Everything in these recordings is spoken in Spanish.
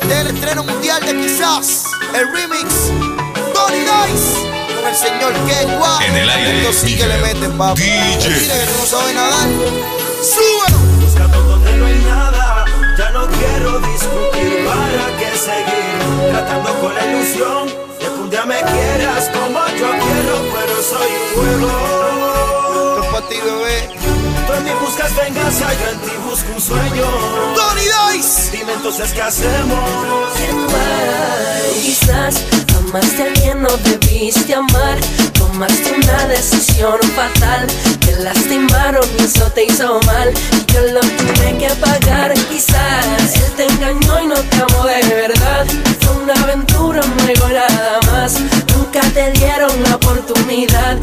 Este es el estreno mundial de quizás el remix Tony Dice con el señor K. En el aire. Esto sí que le meten, papi. DJ. Mire que no sabe nadar. Súbelo. Buscando donde no hay nada. Ya no quiero discutir. ¿Para qué seguir? Tratando con la ilusión de que un día me quieras como yo quiero, pero soy un juego. Es para ti, bebé. Eh. Tú en buscas venganza, yo en ti busco un sueño. Tony Dice. Dime entonces qué hacemos. Quizás amaste a alguien, no debiste amar. Tomaste una decisión fatal. Te lastimaron y eso te hizo mal. Y yo lo tuve que pagar. Quizás él te engañó y no te amó de verdad. Fue una aventura, no nada más. Nunca te dieron la oportunidad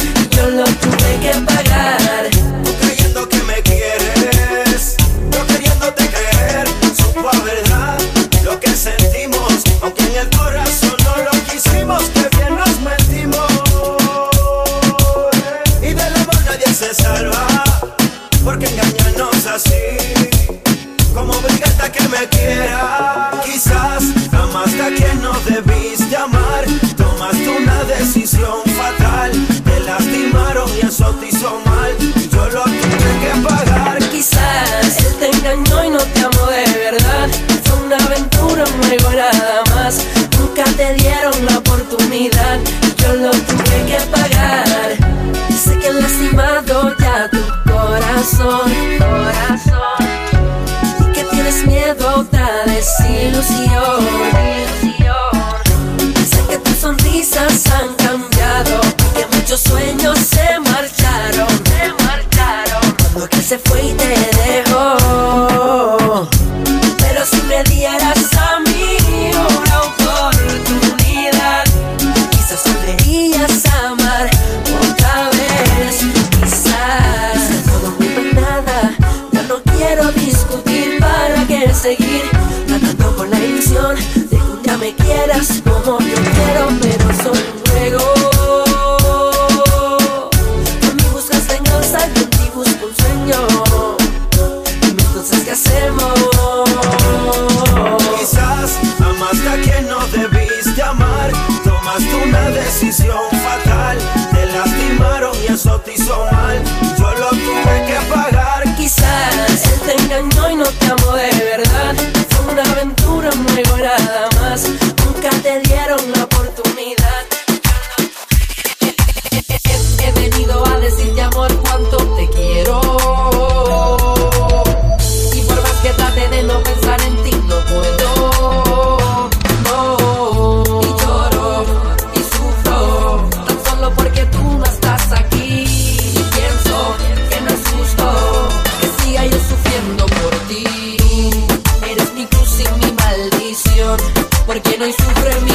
corazón, corazón. Y que tienes miedo a otra desilusión. Sé que tus sonrisas han cambiado y que muchos sueños se marcharon, se marcharon. Cuando aquel se fue y te de que un día me quieras como yo quiero, pero solo un juego. Por mí buscas venganza, yo en ti busco un sueño. Dime entonces qué hacemos. porque no hay sufren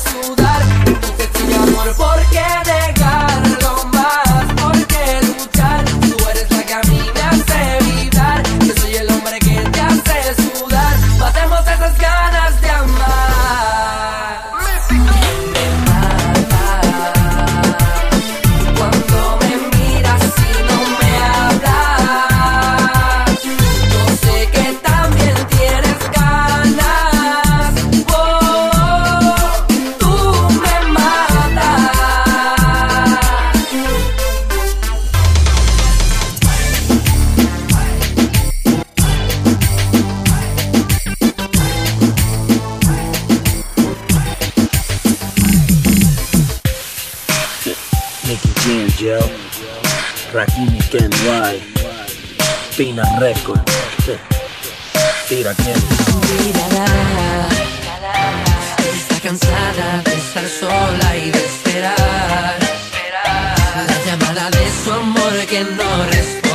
Jesús Nicky Jam, yo. Rakimi Ken White. Pina Record. Tira Ken. Mírala. Está cansada de estar sola y de esperar. La llamada de su amor que no responde.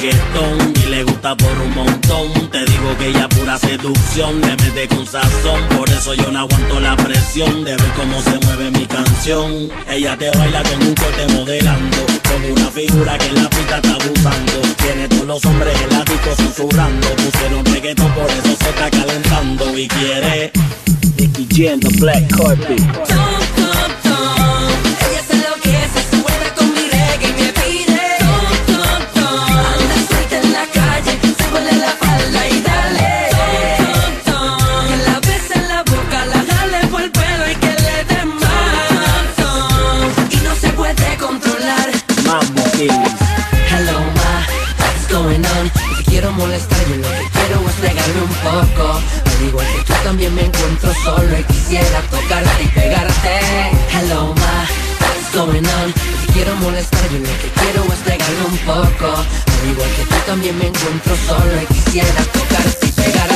reggaetón y le gusta por un montón. Te digo que ella pura seducción, le mete con sazón. Por eso yo no aguanto la presión de ver cómo se mueve mi canción. Ella te baila con un corte modelando, con una figura que en la pista está abusando. Tiene todos los hombres en la disco susurrando. Pusieron reggaetón, por eso se está calentando y quiere. Nicky Jam, the black carpet. Ella se se molestar Yo lo que quiero es negarme un poco. Al igual que tú también me encuentro solo Y quisiera tocarte y pegarte. Hello ma, what's going on? Quiero molestar Yo lo que quiero es negarme un poco. Al igual que tú también me encuentro solo Y quisiera tocarte y pegarte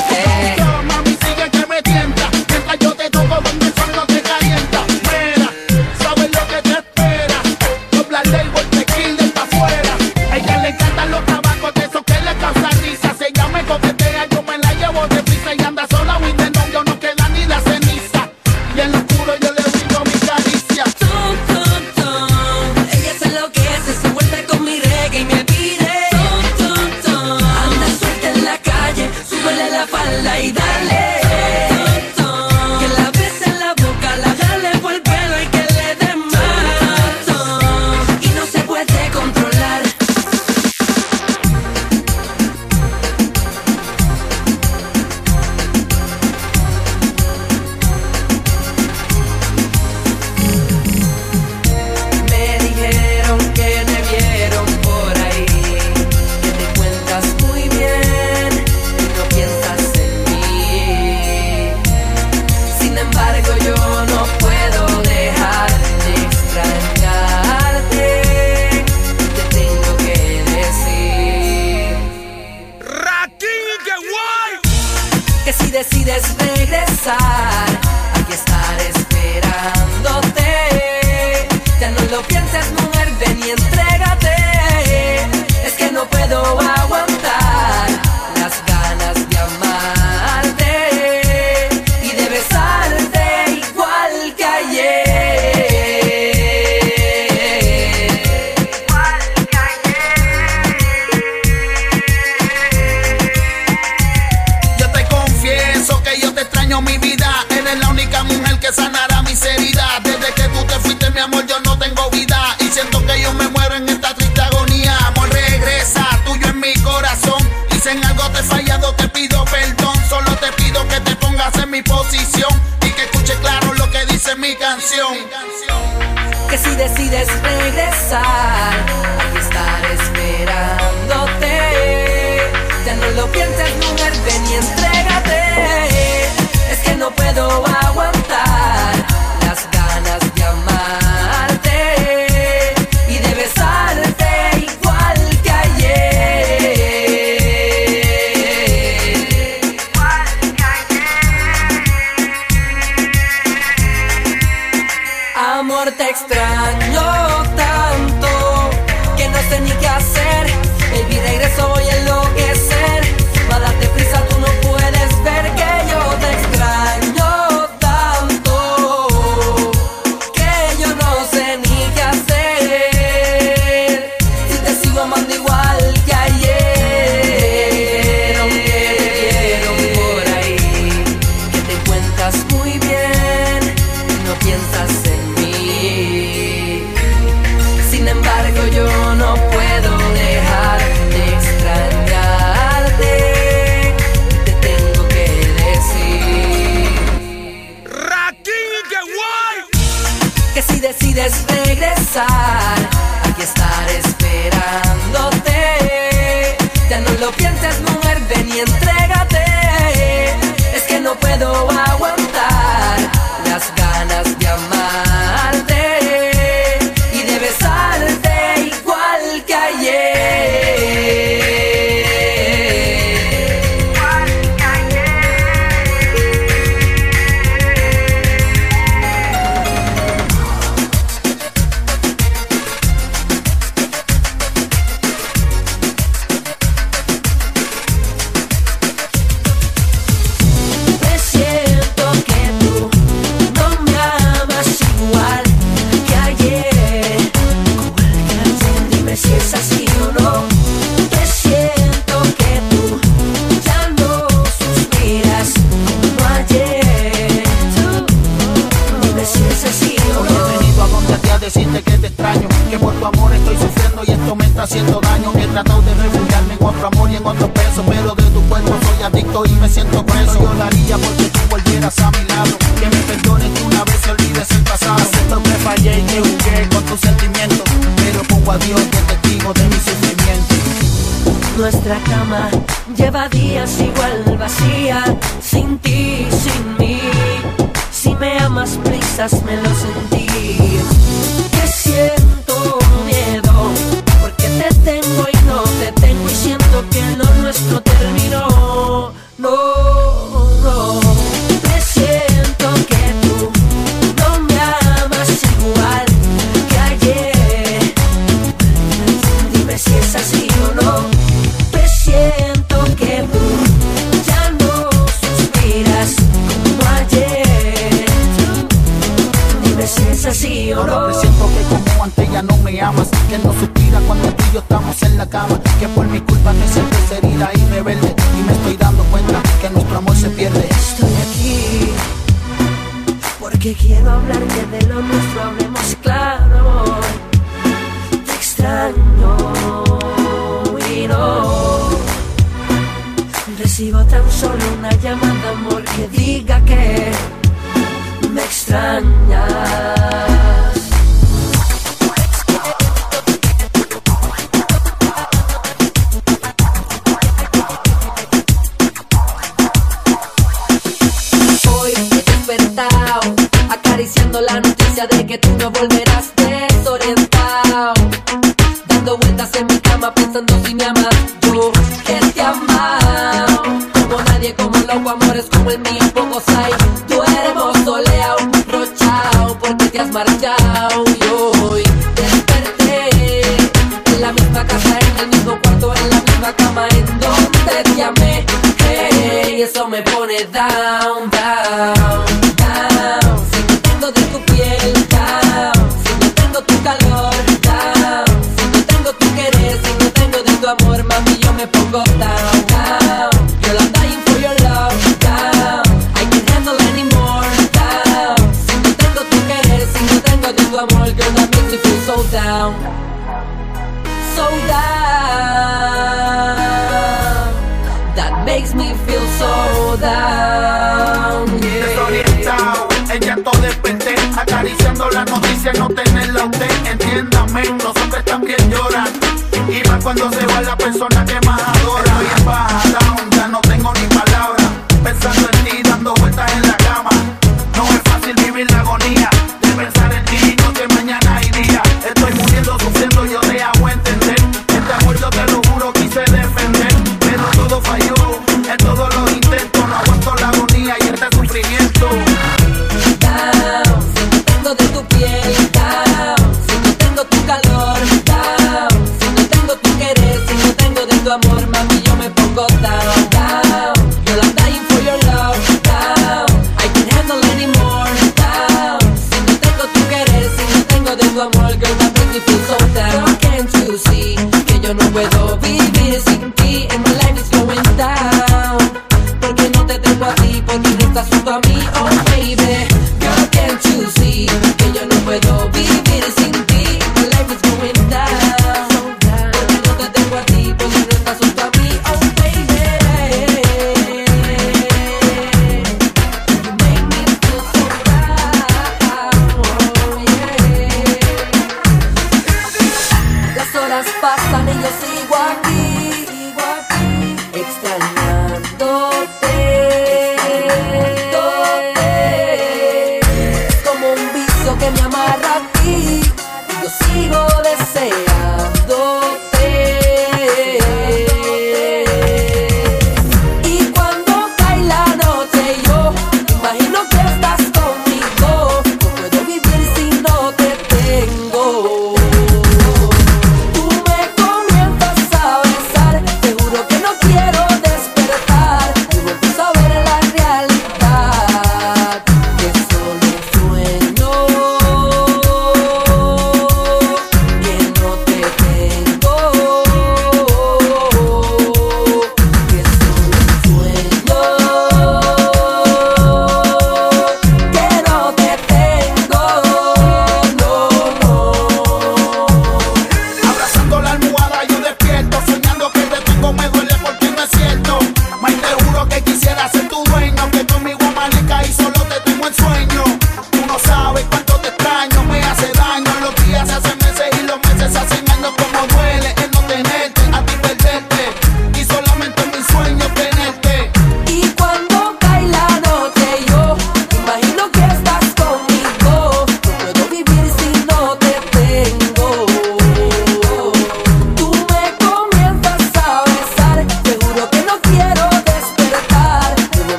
luché con tus sentimientos, pero pongo a Dios de testigo de mi sufrimiento. Nuestra cama lleva días igual vacía, sin ti, sin mí. Si me amas, prisas me lo sentí. Que siento miedo, porque te tengo y no te tengo y siento que lo nuestro terminó. No. loco amores como el mío pocos hay. Tu amor,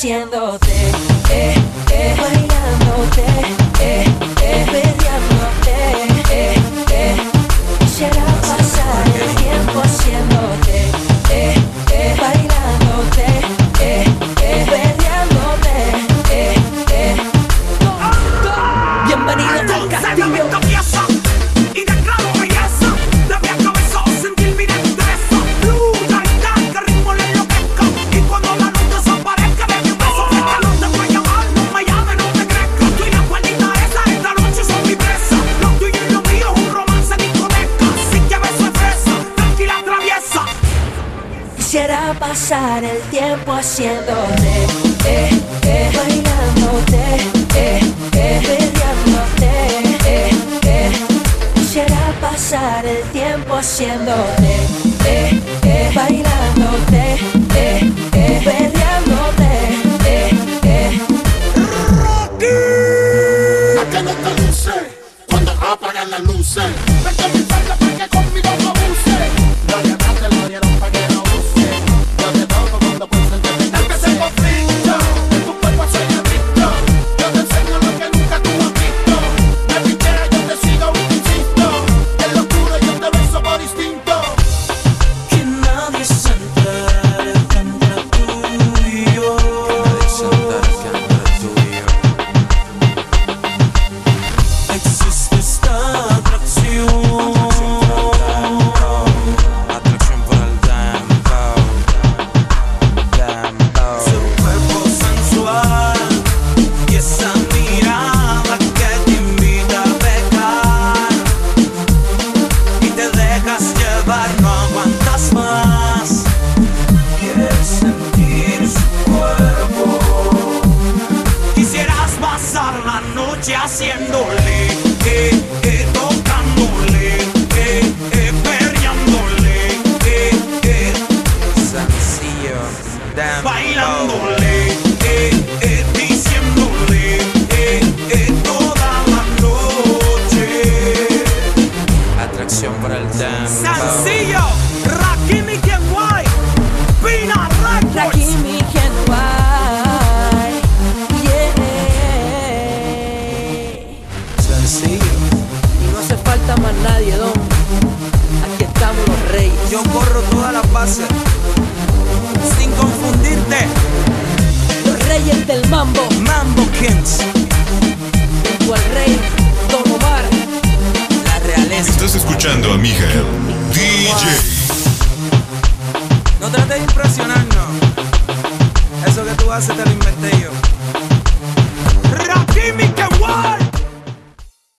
siendo Quisiera pasar el tiempo haciéndote, eh, eh, bailándote, eh, eh, peleándote, eh, eh. Quisiera pasar el tiempo haciéndote, eh, eh, bailándote, eh, eh, peleándote, eh, eh. Te luce cuando apagan las luces.